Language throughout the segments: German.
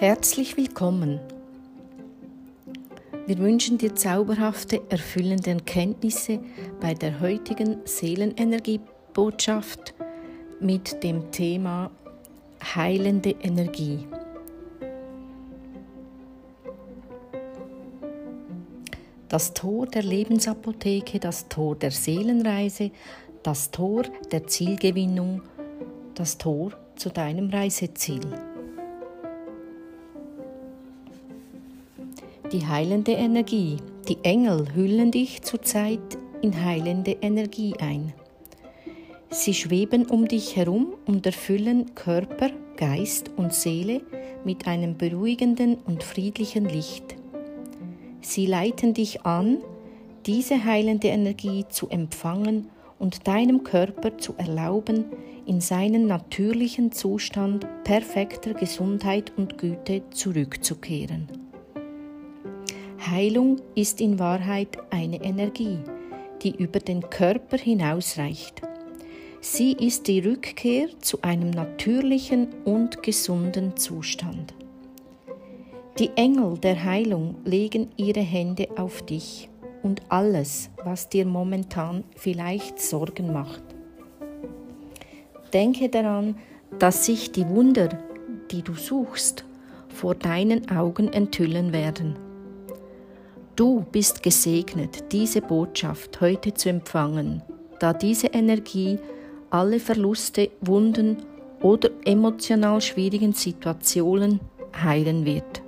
Herzlich willkommen. Wir wünschen dir zauberhafte, erfüllende Erkenntnisse bei der heutigen Seelenenergiebotschaft mit dem Thema heilende Energie. Das Tor der Lebensapotheke, das Tor der Seelenreise, das Tor der Zielgewinnung, das Tor zu deinem Reiseziel. Die heilende Energie. Die Engel hüllen dich zurzeit in heilende Energie ein. Sie schweben um dich herum und erfüllen Körper, Geist und Seele mit einem beruhigenden und friedlichen Licht. Sie leiten dich an, diese heilende Energie zu empfangen und deinem Körper zu erlauben, in seinen natürlichen Zustand perfekter Gesundheit und Güte zurückzukehren. Heilung ist in Wahrheit eine Energie, die über den Körper hinausreicht. Sie ist die Rückkehr zu einem natürlichen und gesunden Zustand. Die Engel der Heilung legen ihre Hände auf dich und alles, was dir momentan vielleicht Sorgen macht. Denke daran, dass sich die Wunder, die du suchst, vor deinen Augen enthüllen werden. Du bist gesegnet, diese Botschaft heute zu empfangen, da diese Energie alle Verluste, Wunden oder emotional schwierigen Situationen heilen wird,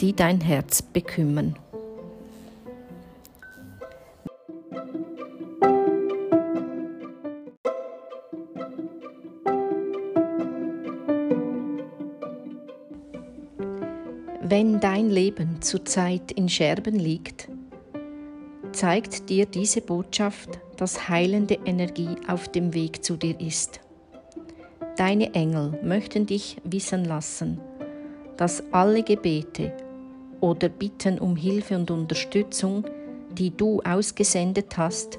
die dein Herz bekümmern. Wenn dein Leben zurzeit in Scherben liegt, zeigt dir diese Botschaft, dass heilende Energie auf dem Weg zu dir ist. Deine Engel möchten dich wissen lassen, dass alle Gebete oder Bitten um Hilfe und Unterstützung, die du ausgesendet hast,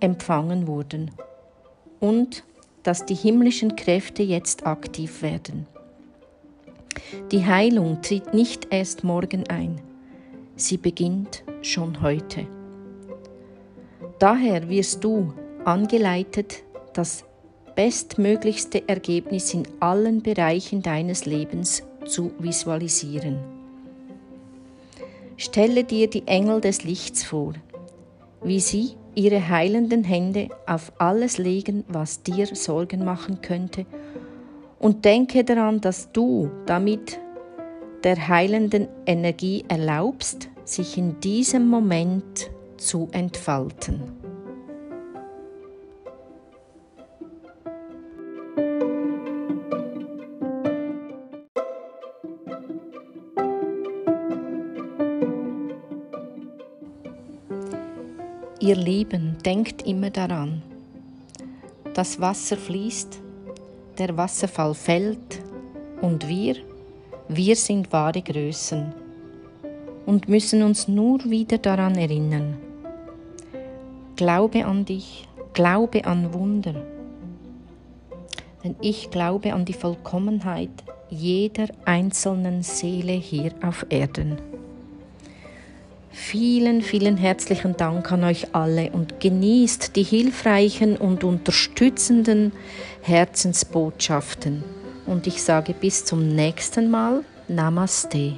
empfangen wurden und dass die himmlischen Kräfte jetzt aktiv werden. Die Heilung tritt nicht erst morgen ein, sie beginnt schon heute. Daher wirst du angeleitet, das bestmöglichste Ergebnis in allen Bereichen deines Lebens zu visualisieren. Stelle dir die Engel des Lichts vor, wie sie ihre heilenden Hände auf alles legen, was dir Sorgen machen könnte und denke daran, dass du damit der heilenden Energie erlaubst, sich in diesem Moment zu entfalten. Ihr Lieben, denkt immer daran, das Wasser fließt der Wasserfall fällt und wir, wir sind wahre Größen und müssen uns nur wieder daran erinnern. Glaube an dich, glaube an Wunder, denn ich glaube an die Vollkommenheit jeder einzelnen Seele hier auf Erden. Vielen, vielen herzlichen Dank an euch alle und genießt die hilfreichen und unterstützenden Herzensbotschaften. Und ich sage bis zum nächsten Mal Namaste.